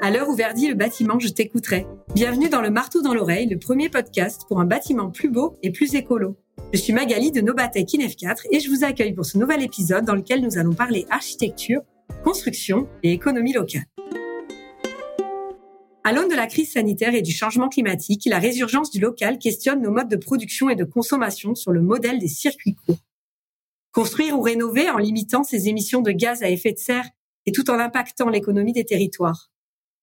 À l'heure où verdit le bâtiment, je t'écouterai. Bienvenue dans le marteau dans l'oreille, le premier podcast pour un bâtiment plus beau et plus écolo. Je suis Magali de Nobatec INEF 4 et je vous accueille pour ce nouvel épisode dans lequel nous allons parler architecture, construction et économie locale. À l'aune de la crise sanitaire et du changement climatique, la résurgence du local questionne nos modes de production et de consommation sur le modèle des circuits courts. Construire ou rénover en limitant ses émissions de gaz à effet de serre et tout en impactant l'économie des territoires.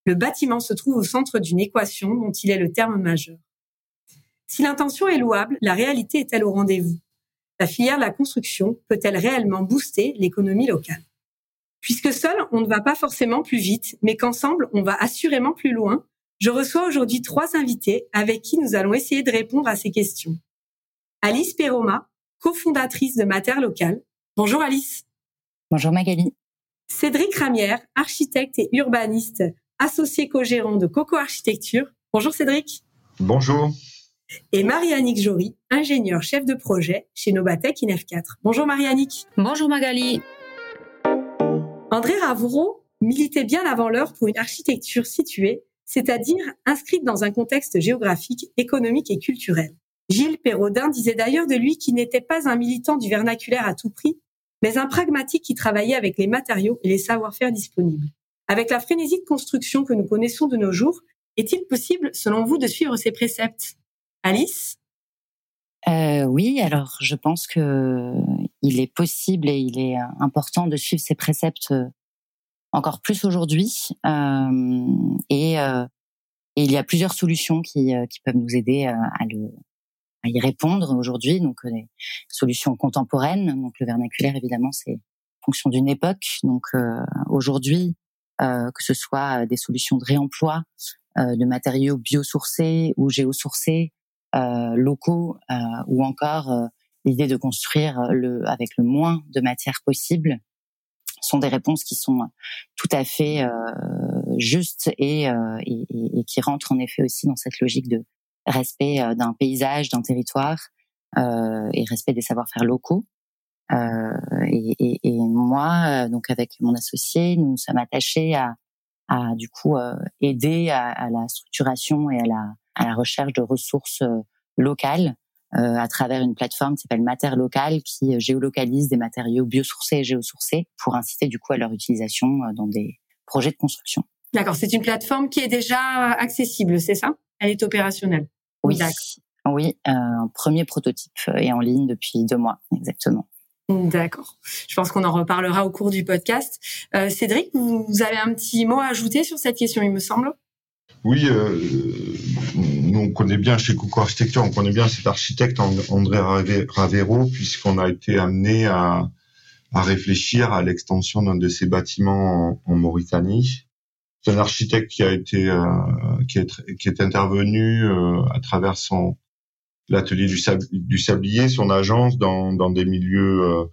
Le bâtiment se trouve au centre d'une équation dont il est le terme majeur. Si l'intention est louable, la réalité est-elle au rendez-vous? La filière de la construction peut-elle réellement booster l'économie locale? Puisque seul, on ne va pas forcément plus vite, mais qu'ensemble, on va assurément plus loin, je reçois aujourd'hui trois invités avec qui nous allons essayer de répondre à ces questions. Alice Peroma, cofondatrice de Mater Local. Bonjour Alice. Bonjour Magali. Cédric Ramière, architecte et urbaniste, associé co-gérant de Coco Architecture. Bonjour Cédric. Bonjour. Et Marie-Annick Jory, ingénieure chef de projet chez Nobatec INEF 4. Bonjour Marie-Annick. Bonjour Magali. André Ravro militait bien avant l'heure pour une architecture située, c'est-à-dire inscrite dans un contexte géographique, économique et culturel. Gilles Perraudin disait d'ailleurs de lui qu'il n'était pas un militant du vernaculaire à tout prix, mais un pragmatique qui travaillait avec les matériaux et les savoir-faire disponibles. Avec la frénésie de construction que nous connaissons de nos jours, est-il possible, selon vous, de suivre ces préceptes? Alice? Euh, Oui, alors je pense que il est possible et il est important de suivre ces préceptes euh, encore plus aujourd'hui. Euh, et, euh, il y a plusieurs solutions qui, euh, qui peuvent nous aider à, le, à y répondre aujourd'hui. Donc des solutions contemporaines. Donc le vernaculaire, évidemment, c'est fonction d'une époque. Donc aujourd'hui, que ce soit des solutions de réemploi de matériaux biosourcés ou géosourcés, locaux, ou encore l'idée de construire le, avec le moins de matière possible sont des réponses qui sont tout à fait euh, justes et, euh, et, et, qui rentrent en effet aussi dans cette logique de respect euh, d'un paysage, d'un territoire euh, et respect des savoir-faire locaux. Euh, et, et, moi, donc avec mon associé, nous sommes attachés à, à du coup aider à, à, la structuration et à la, à la recherche de ressources locales euh, à travers une plateforme qui s'appelle Mater Local qui géolocalise des matériaux biosourcés et géosourcés pour inciter du coup à leur utilisation dans des projets de construction. D'accord, c'est une plateforme qui est déjà accessible, c'est ça? Elle est opérationnelle? Oui, oui, un premier prototype est en ligne depuis deux mois exactement. D'accord. Je pense qu'on en reparlera au cours du podcast. Euh, Cédric, vous avez un petit mot à ajouter sur cette question, il me semble? Oui, euh, nous on connaît bien chez Coco Architecture, on connaît bien cet architecte André Ravero, puisqu'on a été amené à, à réfléchir à l'extension d'un de ses bâtiments en, Mauritanie. C'est un architecte qui a été euh, qui, est, qui est intervenu euh, à travers son l'atelier du, sablier, son agence dans, dans des milieux euh,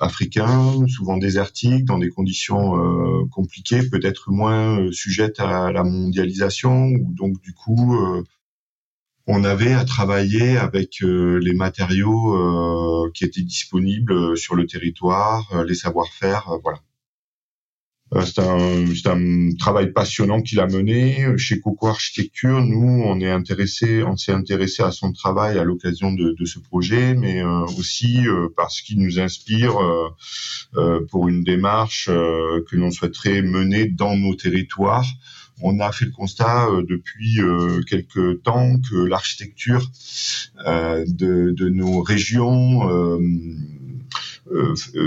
africains, souvent désertiques, dans des conditions euh, compliquées, peut-être moins euh, sujettes à la mondialisation, ou donc du coup, euh, on avait à travailler avec les matériaux qui étaient disponibles sur le territoire, les savoir-faire, voilà. Euh, c'est un, un, travail passionnant qu'il a mené. Chez Coco Architecture, nous, on est intéressé, on s'est intéressé à son travail à l'occasion de, de, ce projet, mais euh, aussi euh, parce qu'il nous inspire pour une démarche que l'on souhaiterait mener dans nos territoires. On a fait le constat depuis quelques temps que l'architecture de, de, nos régions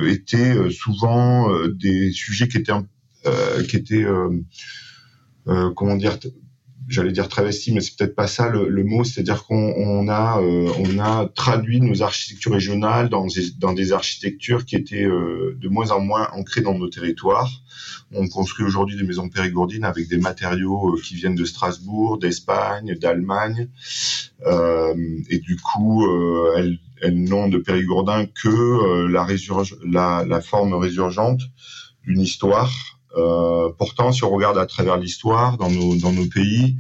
était souvent des sujets qui étaient qui était euh, euh, comment dire j'allais dire travesti, mais c'est peut-être pas ça le, le mot. C'est-à-dire qu'on on a, euh, on a traduit nos architectures régionales dans des, dans des architectures qui étaient euh, de moins en moins ancrées dans nos territoires. On construit aujourd'hui des maisons périgourdines avec des matériaux qui viennent de Strasbourg, d'Espagne, d'Allemagne, et du coup, elles, elles n'ont de périgourdin que la, la, la forme résurgente d'une histoire Euh, pourtant, si on regarde à travers l'histoire dans nos dans nos pays,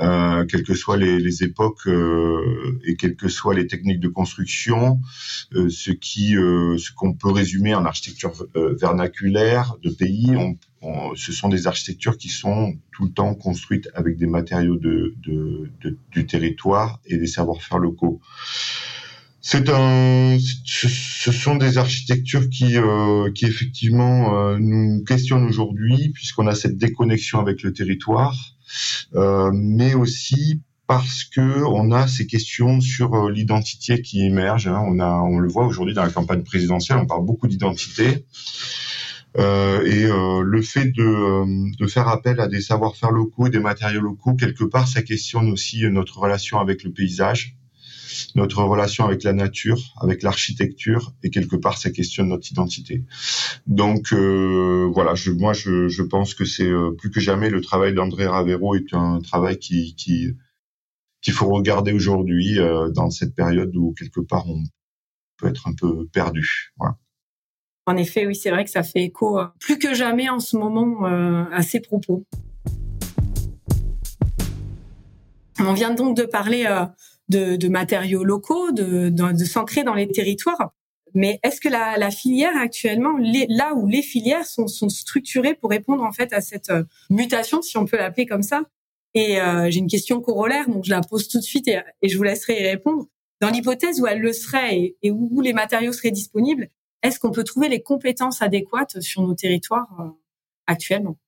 euh, quelles que soient les, les époques euh, et quelles que soient les techniques de construction, euh, ce qui euh, ce qu'on peut résumer en architecture vernaculaire de pays, on, ce sont des architectures qui sont tout le temps construites avec des matériaux de, de, de du territoire et des savoir-faire locaux. C'est un, ce sont des architectures qui, euh, qui effectivement euh, nous questionnent aujourd'hui puisqu'on a cette déconnexion avec le territoire, euh, mais aussi parce que on a ces questions sur euh, l'identité qui émergent. Hein. On a, on le voit aujourd'hui dans la campagne présidentielle, on parle beaucoup d'identité. Euh, et euh, le fait de, de, faire appel à des savoir-faire locaux et des matériaux locaux, quelque part, ça questionne aussi notre relation avec le paysage notre relation avec la nature, avec l'architecture, et quelque part, ça questionne notre identité. Donc euh, voilà, moi, je, pense que c'est euh, plus que jamais le travail d'André Ravero est un travail qui qui qu'il faut regarder aujourd'hui euh, dans cette période où quelque part on peut être un peu perdu. En effet, oui, c'est vrai que ça fait écho plus que jamais en ce moment à ces propos. On vient donc de parler de, de matériaux locaux, de, de, de s'ancrer dans les territoires. Mais est-ce que la, la, filière actuellement, les, là où les filières sont, sont, structurées pour répondre en fait à cette euh, mutation, si on peut l'appeler comme ça? Et euh, j'ai une question corollaire, donc je la pose tout de suite et, et je vous laisserai y répondre. Dans l'hypothèse où elle le serait et, où, les matériaux seraient disponibles, est-ce qu'on peut trouver les compétences adéquates sur nos territoires euh, actuellement?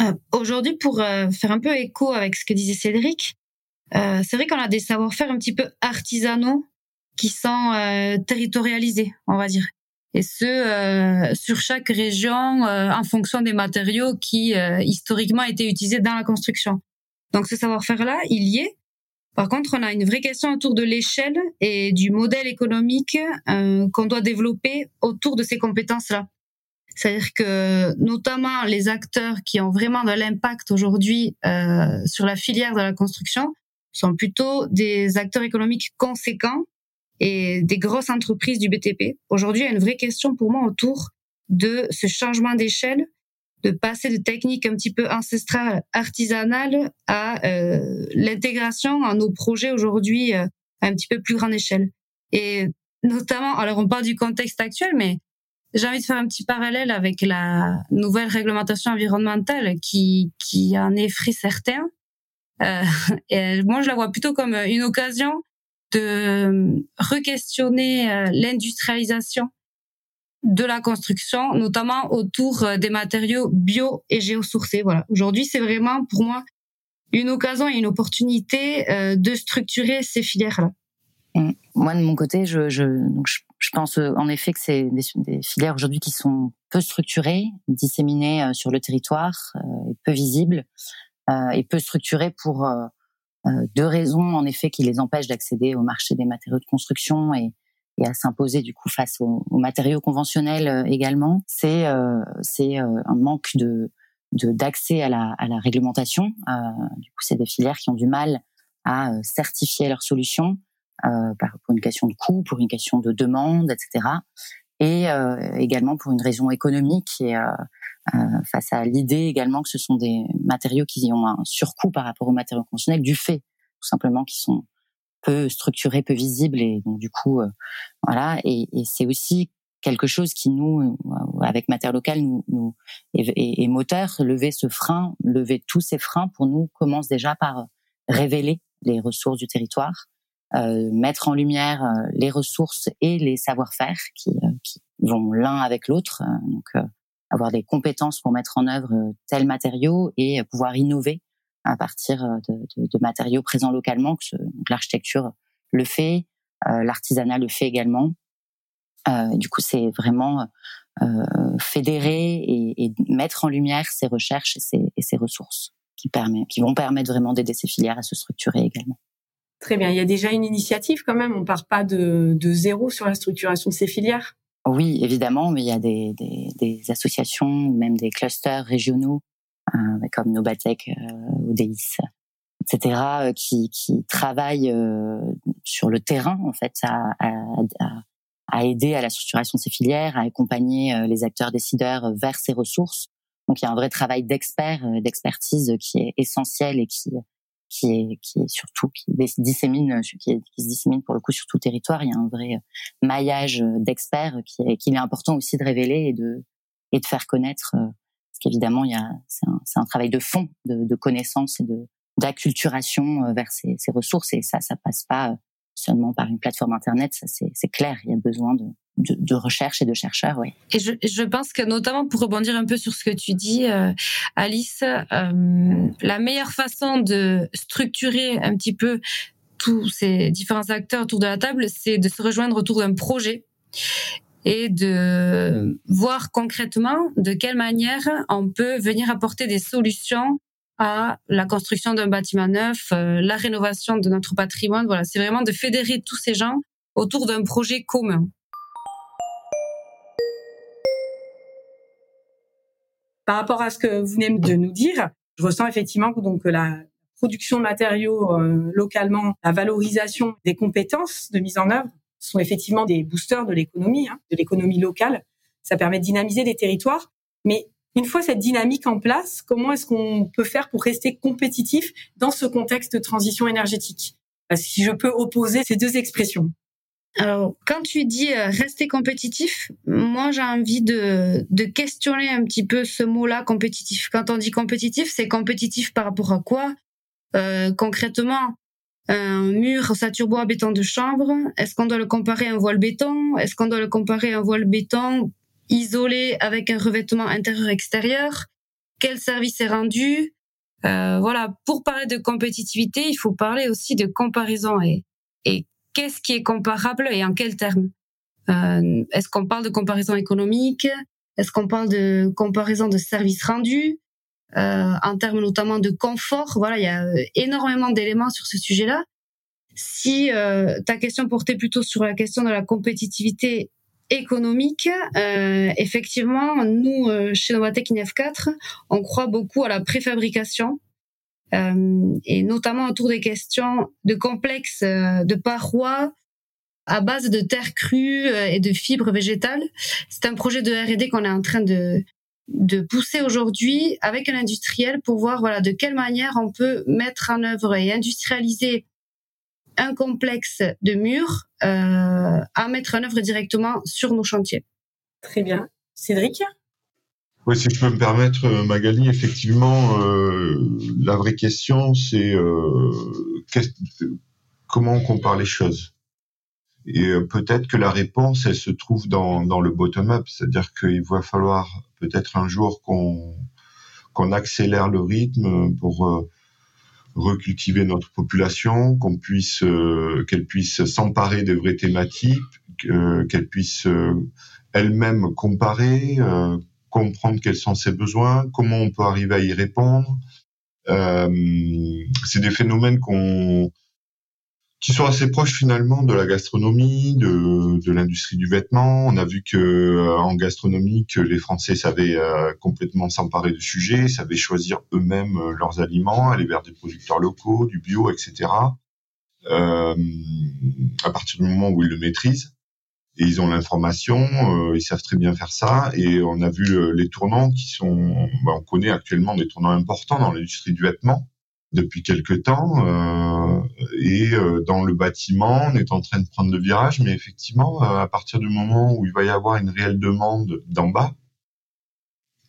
Euh, Aujourd'hui, pour euh, faire un peu écho avec ce que disait Cédric, euh, c'est vrai qu'on a des savoir-faire un petit peu artisanaux qui sont euh, territorialisés, on va dire. Et ce, euh, sur chaque région, euh, en fonction des matériaux qui euh, historiquement étaient utilisés dans la construction. Donc ce savoir-faire-là, il y est. Par contre, on a une vraie question autour de l'échelle et du modèle économique qu'on doit développer autour de ces compétences-là. C'est-à-dire que notamment les acteurs qui ont vraiment de l'impact aujourd'hui sur la filière de la construction, sont plutôt des acteurs économiques conséquents et des grosses entreprises du BTP. Aujourd'hui, il y a une vraie question pour moi autour de ce changement d'échelle, de passer de techniques un petit peu ancestrales, artisanales, à euh, l'intégration à nos projets aujourd'hui euh, à un petit peu plus grande échelle. Et notamment, alors on parle du contexte actuel, mais j'ai envie de faire un petit parallèle avec la nouvelle réglementation environnementale qui, qui en effraie certains et moi, je la vois plutôt comme une occasion de euh, re-questionner euh, l'industrialisation de la construction, notamment autour des matériaux bio et géosourcés. Voilà. Aujourd'hui, c'est vraiment pour moi une occasion et une opportunité de structurer ces filières-là. Moi, de mon côté, je, pense en effet que c'est des, filières aujourd'hui qui sont peu structurées, disséminées sur le territoire, et peu visibles, euh, et peu structurés pour euh, euh, deux raisons en effet qui les empêchent d'accéder au marché des matériaux de construction et, à s'imposer du coup face aux, aux matériaux conventionnels également. C'est c'est un manque de d'accès à la, à la réglementation. du coup, c'est des filières qui ont du mal à certifier leurs solutions euh, pour une question de coût, pour une question de demande, etc. Et euh, également pour une raison économique et euh, euh, face à l'idée également que ce sont des matériaux qui ont un surcoût par rapport aux matériaux conventionnels du fait tout simplement qu'ils sont peu structurés, peu visibles et donc du coup voilà. Et, et c'est aussi quelque chose qui nous avec matière locale nous, nous et, et, moteur lever ce frein lever tous ces freins pour nous commence déjà par révéler les ressources du territoire mettre en lumière les ressources et les savoir-faire qui, qui vont l'un avec l'autre donc avoir des compétences pour mettre en œuvre euh, tels matériaux et pouvoir innover à partir euh, de, de, de matériaux présents localement. Que l'architecture le fait, euh, l'artisanat le fait également. Euh, du coup, c'est vraiment euh, fédérer et, et, mettre en lumière ces recherches et ces, et ces ressources qui, permet, qui vont permettre vraiment d'aider ces filières à se structurer également. Très bien. Il y a déjà une initiative quand même. On part pas de, de zéro sur la structuration de ces filières. Oui, évidemment, mais il y a des, des, des associations, même des clusters régionaux, euh, comme Nobatec, euh, Odéis, etc., euh, qui, qui travaillent euh, sur le terrain, en fait, à, à, à aider à la structuration de ces filières, à accompagner les acteurs décideurs vers ces ressources. Donc il y a un vrai travail d'expert, d'expertise qui est essentiel et qui qui est qui est surtout qui dissémine qui, qui se dissémine pour le coup sur tout le territoire. Il y a un vrai maillage d'experts qui est qu'il est important aussi de révéler et de et de faire connaître. Parce qu'évidemment il y a c'est un, un travail de fond de, de connaissance et de d'acculturation vers ces, ces ressources et ça ça passe pas seulement par une plateforme internet, ça c'est clair. Il y a besoin de, de, recherche et de chercheurs, oui. Et je, je, pense que notamment pour rebondir un peu sur ce que tu dis, euh, Alice, euh, la meilleure façon de structurer un petit peu tous ces différents acteurs autour de la table, c'est de se rejoindre autour d'un projet et de voir concrètement de quelle manière on peut venir apporter des solutions à la construction d'un bâtiment neuf, euh, la rénovation de notre patrimoine. Voilà, c'est vraiment de fédérer tous ces gens autour d'un projet commun. Par rapport à ce que vous venez de nous dire, je ressens effectivement que donc la production de matériaux euh, localement, la valorisation des compétences de mise en œuvre sont effectivement des boosters de l'économie, hein, de l'économie locale. Ça permet de dynamiser des territoires, mais une fois cette dynamique en place, comment est-ce qu'on peut faire pour rester compétitif dans ce contexte de transition énergétique? Si je peux opposer ces deux expressions. Alors, quand tu dis euh, rester compétitif, moi j'ai envie de, de questionner un petit peu ce mot-là compétitif. Quand on dit compétitif, c'est compétitif par rapport à quoi? Euh, Concrètement, un mur saturbois béton de chambre, est-ce qu'on doit le comparer à un voile béton? Est-ce qu'on doit le comparer à un voile béton isolé avec un revêtement intérieur-extérieur, quel service est rendu? Euh, voilà, pour parler de compétitivité, il faut parler aussi de comparaison et, et qu'est-ce qui est comparable et en quels termes. Euh, Est-ce qu'on parle de comparaison économique? Est-ce qu'on parle de comparaison de services rendus? Euh, en termes notamment de confort Voilà, il y a énormément d'éléments sur ce sujet-là. Si euh, ta question portait plutôt sur la question de la compétitivité économique, euh, effectivement, nous, euh, chez Novatec INF 4, on croit beaucoup à la préfabrication, euh, et notamment autour des questions de complexes euh, de parois à base de terre crue euh, et de fibres végétales. C'est un projet de R&D qu'on est en train de de pousser aujourd'hui avec un industriel pour voir voilà de quelle manière on peut mettre en œuvre et industrialiser un complexe de murs euh, à mettre en œuvre directement sur nos chantiers. Très bien. Cédric? Oui, si je peux me permettre, euh, Magali, effectivement, euh, la vraie question, c'est euh, comment on compare les choses? Et euh, peut-être que la réponse, elle se trouve dans, dans le bottom-up, c'est-à-dire qu'il va falloir peut-être un jour qu'on qu'on accélère le rythme pour euh, recultiver notre population, qu'on puisse, qu'elle puisse s'emparer des vraies thématiques, qu'elle puisse elle-même comparer, comprendre quels sont ses besoins, comment on peut arriver à y répondre. c'est des phénomènes qui sont assez proches finalement de la gastronomie, de, l'industrie du vêtement. On a vu que euh, en gastronomie, que les Français savaient euh, complètement s'emparer du sujet, savaient choisir eux-mêmes euh, leurs aliments, aller vers des producteurs locaux, du bio, etc. Euh, à partir du moment où ils le maîtrisent et ils ont l'information, ils savent très bien faire ça. Et on a vu les tournants qui sont, bah, on connaît actuellement des tournants importants dans l'industrie du vêtement depuis quelque temps euh, et euh, dans le bâtiment on est en train de prendre le virage mais effectivement euh, à partir du moment où il va y avoir une réelle demande d'en bas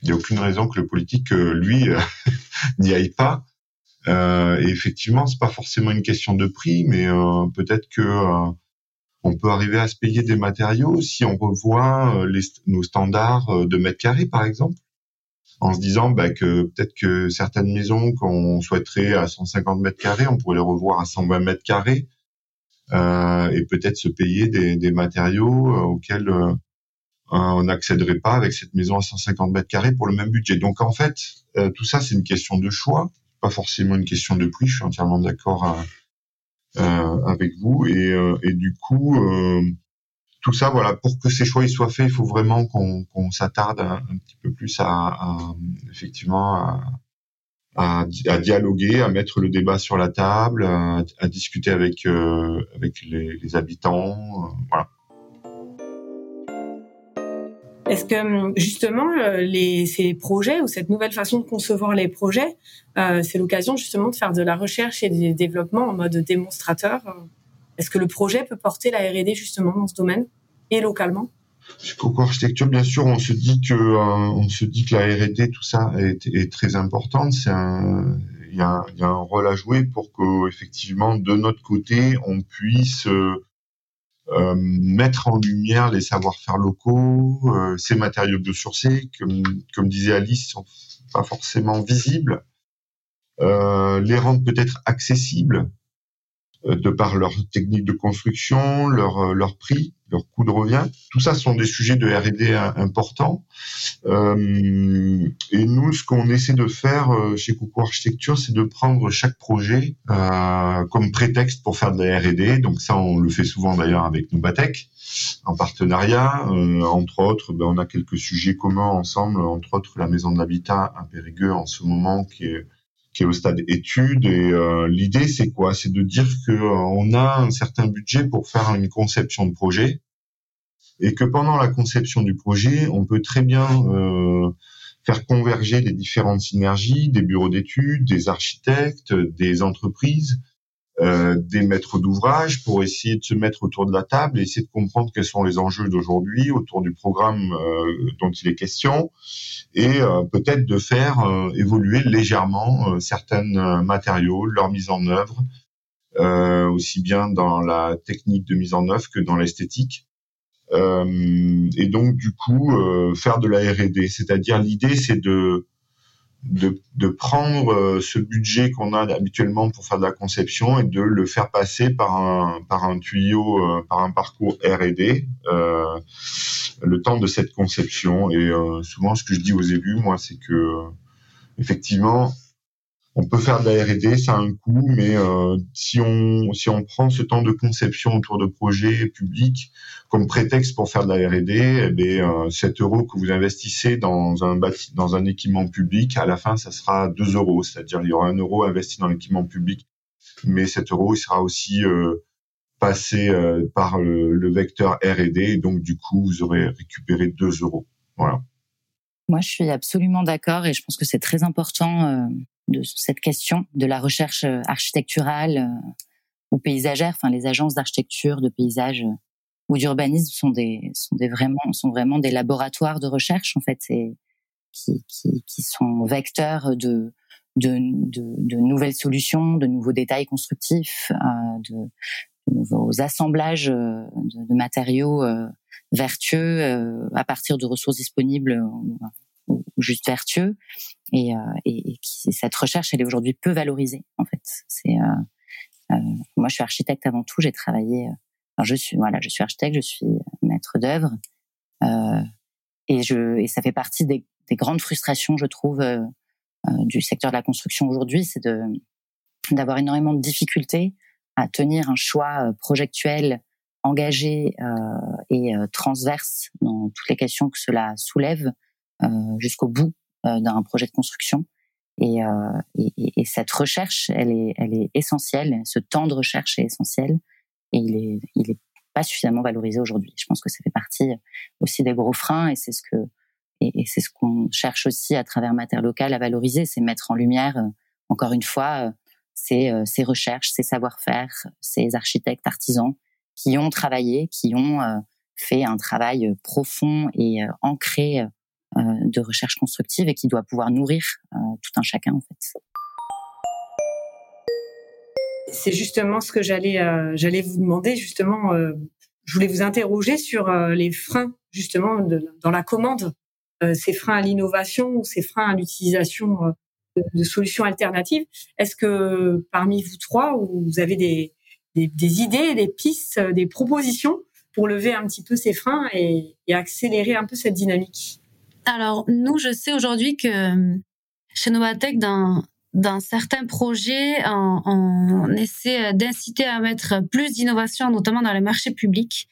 il n'y a aucune raison que le politique lui n'y aille pas et effectivement c'est pas forcément une question de prix mais peut-être que on peut arriver à se payer des matériaux si on revoit les, nos standards de mètres carrés par exemple en se disant bah, que peut-être que certaines maisons qu'on souhaiterait à 150 mètres carrés, on pourrait les revoir à 120 mètres carrés euh, et peut-être se payer des, des matériaux euh, auxquels euh, on n'accéderait pas avec cette maison à 150 mètres carrés pour le même budget. Donc en fait, euh, tout ça c'est une question de choix, pas forcément une question de prix. Je suis entièrement d'accord euh, avec vous et, et du coup tout ça, voilà, pour que ces choix soient faits, il faut vraiment qu'on s'attarde un, petit peu plus à, effectivement à, dialoguer, à mettre le débat sur la table, à, discuter avec euh, avec les, habitants, euh, voilà. Est-ce que justement les, ces projets ou cette nouvelle façon de concevoir les projets, c'est l'occasion justement de faire de la recherche et du développement en mode démonstrateur. Est-ce que le projet peut porter la R&D justement dans ce domaine et localement? Coco Architecture, bien sûr, on se dit que euh, on se dit que la R&D, tout ça est, très importante. C'est il y, a, un rôle à jouer pour que effectivement de notre côté on puisse euh, euh mettre en lumière les savoir-faire locaux, euh, ces matériaux biosourcés, comme, comme disait Alice, sont pas forcément visibles, euh, les rendre peut-être accessibles de par leur technique de construction, leur, leur prix, leur coût de revient. Tout ça sont des sujets de R&D importants. Euh, et nous, ce qu'on essaie de faire euh, chez Coucou Architecture, c'est de prendre chaque projet euh, comme prétexte pour faire de la R&D. Donc ça, on le fait souvent d'ailleurs avec Nubatech en partenariat. Euh, entre autres, ben, on a quelques sujets communs ensemble, entre autres la maison de l'habitat à Périgueux en ce moment qui est qui est au stade étude. Et euh, l'idée, c'est quoi? C'est de dire que euh, on a un certain budget pour faire une conception de projet et que pendant la conception du projet, on peut très bien euh, faire converger les différentes synergies des bureaux d'études, des architectes, des entreprises euh, des maîtres d'ouvrage pour essayer de se mettre autour de la table et essayer de comprendre quels sont les enjeux d'aujourd'hui autour du programme euh, dont il est question et euh, peut-être de faire évoluer légèrement certains matériaux, leur mise en œuvre, aussi bien dans la technique de mise en œuvre que dans l'esthétique. et donc du coup faire de la R&D, c'est-à-dire l'idée c'est de de, de prendre euh, ce budget qu'on a habituellement pour faire de la conception et de le faire passer par un par un tuyau, euh, par un parcours R&D, euh, le temps de cette conception. Et euh, souvent, ce que je dis aux élus, moi, c'est que effectivement, on peut faire de la R&D, ça a un coût, mais euh, si on si on prend ce temps de conception autour de projets publics comme prétexte pour faire de la R&D, eh bien, euh, 7 euros que vous investissez dans un dans un équipement public, à la fin, ça sera 2 euros, c'est-à-dire il y aura un euro investi dans l'équipement public, mais cet euro il sera aussi euh, passé euh, par le, le vecteur R&D, donc du coup vous aurez récupéré 2 euros. Voilà. Moi, je suis absolument d'accord et je pense que c'est très important euh, de cette question de la recherche euh, architecturale euh, ou paysagère. Enfin, les agences d'architecture, de paysage euh, ou d'urbanisme sont des sont des vraiment sont vraiment des laboratoires de recherche en fait, et qui, qui, sont vecteurs de de, de, nouvelles solutions, de nouveaux détails constructifs, de, nouveaux assemblages de, matériaux vertueux à partir de ressources disponibles ou juste vertueux et, euh, et, et qui, cette recherche elle est aujourd'hui peu valorisée en fait. C'est euh, euh, moi je suis architecte avant tout. J'ai travaillé alors je suis voilà je suis architecte je suis maître d'œuvre. Et je et ça fait partie des, des grandes frustrations je trouve du secteur de la construction aujourd'hui c'est de d'avoir énormément de difficultés à tenir un choix projectuel engagé euh, et euh, transverse dans toutes les questions que cela soulève euh, jusqu'au bout d'un projet de construction. Et, euh, et, et, cette recherche, elle est, elle est essentielle. Ce temps de recherche est essentiel et il est, il est pas suffisamment valorisé aujourd'hui. Je pense que ça fait partie aussi des gros freins et c'est ce que et, et c'est ce qu'on cherche aussi à travers Mater Local à valoriser, c'est mettre en lumière encore une fois ces, ces recherches, ces savoir-faire, ces architectes artisans qui ont travaillé, qui ont fait un travail profond et ancré euh, de recherche constructive et qui doit pouvoir nourrir euh, tout un chacun en fait. C'est justement ce que j'allais euh, j'allais vous demander justement. je voulais vous interroger sur les freins justement dans la commande, ces freins à l'innovation ou ces freins à l'utilisation de, solutions alternatives. Est-ce que parmi vous trois, vous avez des, idées, des pistes, des propositions pour lever un petit peu ces freins et accélérer un peu cette dynamique? Alors, nous, je sais aujourd'hui que euh, chez Novatech, dans, dans certains projets, on, on essaie d'inciter à mettre plus d'innovation, notamment dans les marchés publics,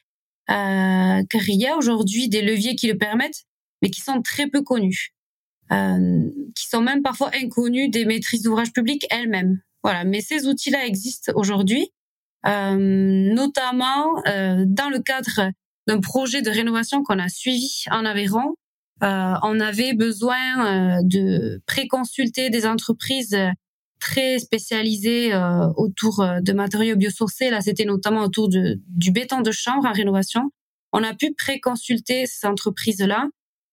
euh, car il y a aujourd'hui des leviers qui le permettent, mais qui sont très peu connus, euh, qui sont même parfois inconnus des maîtrises d'ouvrage publiques elles-mêmes. Voilà, mais ces outils-là existent aujourd'hui, euh, notamment euh, dans le cadre d'un projet de rénovation qu'on a suivi en Aveyron. Euh, on avait besoin euh, de préconsulter des entreprises très spécialisées euh, autour de matériaux biosourcés. Là, c'était notamment autour de, du béton de chambre en rénovation. On a pu préconsulter ces entreprises-là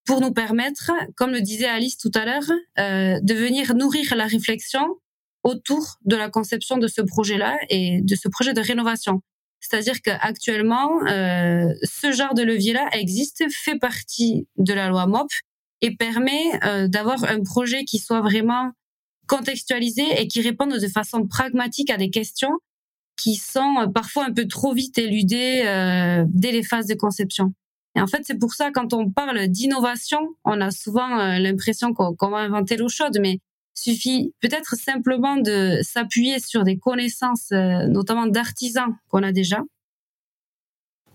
pour nous permettre, comme le disait Alice tout à l'heure, euh, de venir nourrir la réflexion autour de la conception de ce projet-là et de ce projet de rénovation. C'est-à-dire qu'actuellement, euh, ce genre de levier-là existe, fait partie de la loi MOP et permet euh, d'avoir un projet qui soit vraiment contextualisé et qui réponde de façon pragmatique à des questions qui sont euh, parfois un peu trop vite éludées euh, dès les phases de conception. Et en fait, c'est pour ça, quand on parle d'innovation, on a souvent euh, l'impression qu'on va inventer l'eau chaude, mais suffit peut-être simplement de s'appuyer sur des connaissances, notamment d'artisans qu'on a déjà,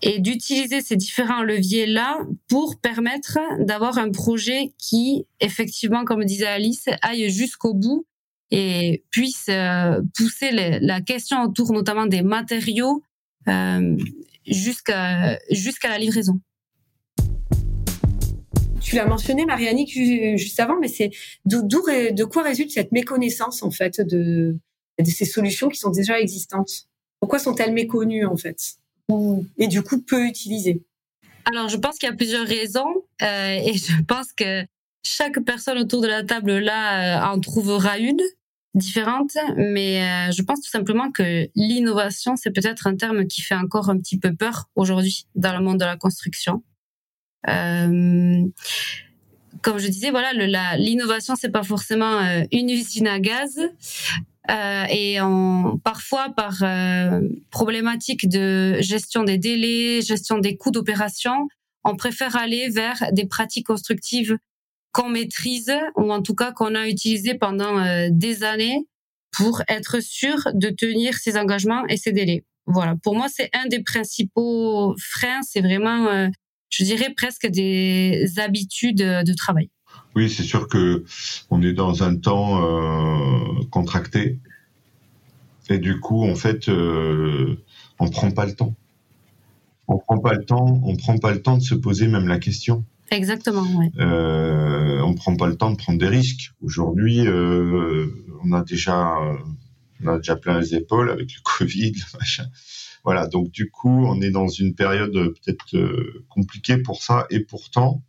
et d'utiliser ces différents leviers-là pour permettre d'avoir un projet qui, effectivement, comme disait Alice, aille jusqu'au bout et puisse euh, pousser la question autour notamment des matériaux euh, jusqu'à jusqu'à la livraison. Tu l'as mentionné, Marianne, juste avant, mais c'est d'où de quoi résulte cette méconnaissance en fait de, ces solutions qui sont déjà existantes? Pourquoi sont-elles méconnues en fait? Et du coup peu utilisées? Alors, je pense qu'il y a plusieurs raisons euh, et je pense que chaque personne autour de la table là en trouvera une différentes, mais euh, je pense tout simplement que l'innovation, c'est peut-être un terme qui fait encore un petit peu peur aujourd'hui dans le monde de la construction. Euh, comme je disais, voilà, l'innovation, c'est pas forcément euh, une usine à gaz. Euh, et on, parfois par euh, problématique de gestion des délais, gestion des coûts d'opération, on préfère aller vers des pratiques constructives qu'on maîtrise ou en tout cas qu'on a utilisé pendant euh, des années pour être sûr de tenir ses engagements et ses délais. Voilà, pour moi c'est un des principaux freins, c'est vraiment, je dirais presque des habitudes de travail. Oui, c'est sûr que on est dans un temps euh, contracté et du coup en fait euh, on prend pas le temps. On prend pas le temps, on prend pas le temps de se poser même la question. Exactement. Ouais. Euh, on prend pas le temps de prendre des risques. Aujourd'hui, euh, on a déjà, on a déjà plein les épaules avec le Covid, le machin. Voilà. Donc du coup, on est dans une période peut-être euh, compliquée pour ça, et pourtant,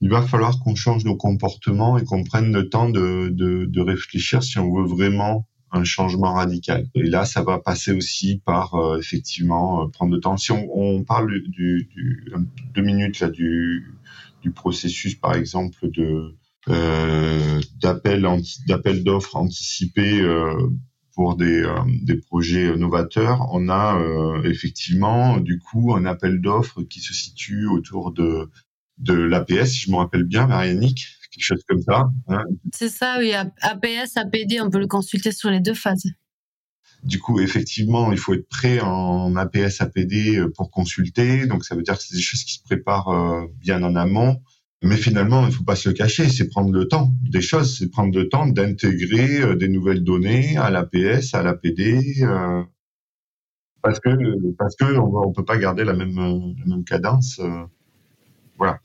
il va falloir qu'on change nos comportements et qu'on prenne le temps de, de, de réfléchir si on veut vraiment un changement radical. Et là, ça va passer aussi par euh, effectivement euh, prendre le temps. Si on, on parle du, du, deux minutes là du du processus, par exemple, de euh, d'appel d'offres anticipés euh, pour des, euh, des projets novateurs, on a effectivement du coup un appel d'offres qui se situe autour de de l'APS, si je me rappelle bien, Marianique, quelque chose comme ça. Hein. C'est ça, oui. APS, APD, on peut le consulter sur les deux phases. Du coup, effectivement, il faut être prêt en APS, APD euh, pour consulter. Donc, ça veut dire que c'est des choses qui se préparent euh, bien en amont. Mais finalement, il ne faut pas se cacher, c'est prendre le temps des choses, c'est prendre le temps d'intégrer euh, des nouvelles données à l'APS, à l'APD, parce que parce que on, peut pas garder la même la même cadence. voilà.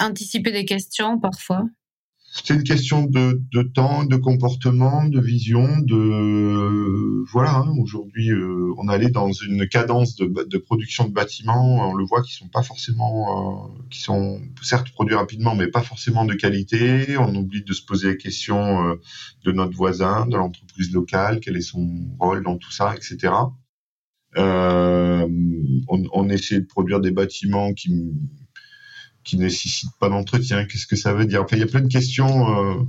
Anticiper des questions parfois c'est une question de, de, temps, de comportement, de vision, de voilà. Hein, Aujourd'hui, euh, on allait dans une cadence de, de, production de bâtiments. On le voit qui sont pas forcément, euh, qui sont certes produits rapidement, mais pas forcément de qualité. On oublie de se poser la question euh, de notre voisin, de l'entreprise locale, quel est son rôle dans tout ça, etc. on, on essaie de produire des bâtiments qui qui nécessite pas d'entretien. Qu'est-ce que ça veut dire? Enfin, il y a plein de questions. Euh,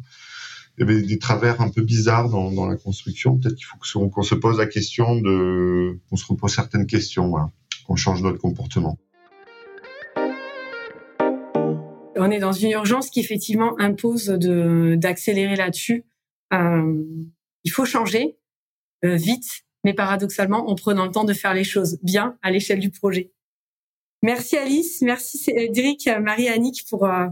avait des travers un peu bizarres dans, la construction. Peut-être qu'il faut qu'on se pose la question de, qu'on se repose certaines questions, voilà, qu'on change notre comportement. On est dans une urgence qui effectivement impose d'accélérer là-dessus. Euh, il faut changer euh, vite, mais paradoxalement en prenant le temps de faire les choses bien à l'échelle du projet. Merci Alice, merci Cédric, Marie-Annick pour euh,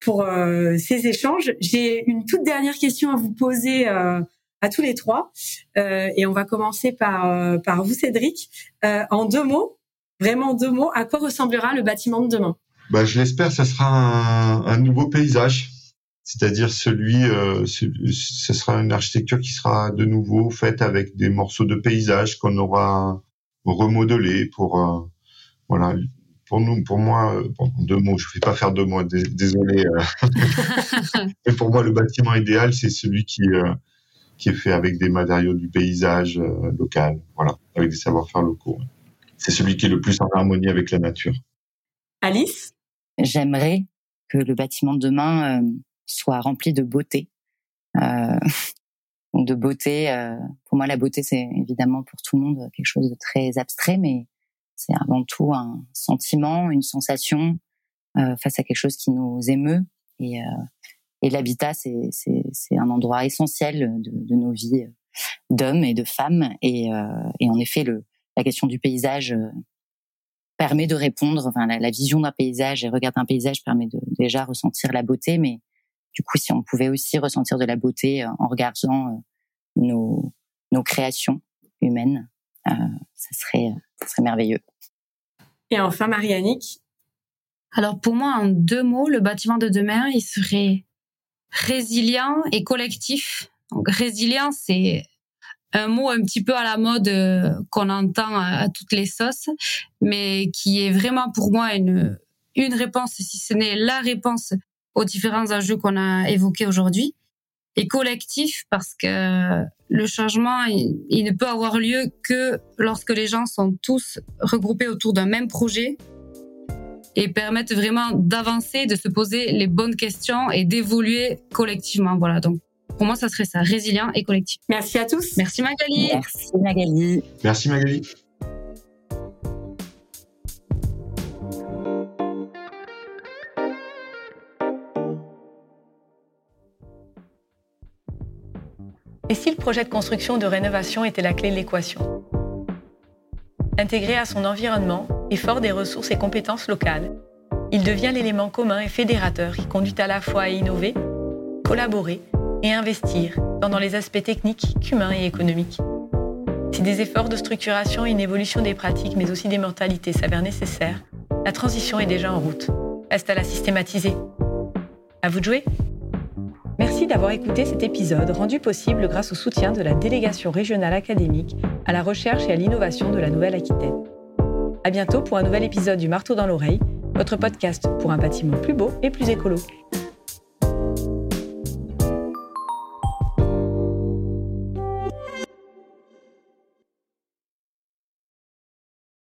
pour euh, ces échanges. J'ai une toute dernière question à vous poser euh, à tous les trois, et on va commencer par par vous Cédric. en deux mots, vraiment deux mots, à quoi ressemblera le bâtiment de demain? Bah, Je l'espère, ça sera un, nouveau paysage, c'est-à-dire celui, euh, ce, ce, sera une architecture qui sera de nouveau faite avec des morceaux de paysage qu'on aura remodelés pour, euh, voilà, pour nous, pour moi, bon, deux mots, je ne vais pas faire deux mots, désolé. Euh. Mais pour moi, le bâtiment idéal, c'est celui qui, euh, qui est fait avec des matériaux du paysage euh, local, voilà, avec des savoir-faire locaux. C'est celui qui est le plus en harmonie avec la nature. Alice? J'aimerais que le bâtiment de demain soit rempli de beauté. Euh, donc de beauté, pour moi la beauté c'est évidemment pour tout le monde quelque chose de très abstrait, mais c'est avant tout un sentiment, une sensation euh, face à quelque chose qui nous émeut. Et, euh, et l'habitat, c'est, c'est, c'est un endroit essentiel de, de nos vies euh, d'hommes et de femmes. Et, euh, et en effet, le, la question du paysage euh, permet de répondre. Enfin, la, la vision d'un paysage et regarder un paysage permet de déjà ressentir la beauté, mais du coup, si on pouvait aussi ressentir de la beauté en regardant nos, nos créations humaines, ça serait, ça serait merveilleux. Et enfin, Marianique. Alors pour moi, en deux mots, le bâtiment de demain, il serait résilient et collectif. Donc résilient, c'est un mot un petit peu à la mode euh, qu'on entend à toutes les sauces, mais qui est vraiment pour moi une, une réponse, si ce n'est la réponse aux différents enjeux qu'on a évoqués aujourd'hui et collectif parce que le changement, il, ne peut avoir lieu que lorsque les gens sont tous regroupés autour d'un même projet et permettent vraiment d'avancer, de se poser les bonnes questions et d'évoluer collectivement. Voilà, donc pour moi, ça serait ça, résilient et collectif. Merci à tous. Merci Magali. Merci Magali. Merci Magali. Et si le projet de construction de rénovation était la clé de l'équation? Intégré à son environnement et fort des ressources et compétences locales, il devient l'élément commun et fédérateur qui conduit à la fois à innover, collaborer et investir tant dans les aspects techniques qu'humains et économiques. Si des efforts de structuration et une évolution des pratiques, mais aussi des mentalités s'avèrent nécessaires, la transition est déjà en route. Reste à la systématiser. À vous de jouer Merci d'avoir écouté cet épisode rendu possible grâce au soutien de la délégation régionale académique à la recherche et à l'innovation de la Nouvelle-Aquitaine. À bientôt pour un nouvel épisode du Marteau dans l'oreille, votre podcast pour un bâtiment plus beau et plus écolo.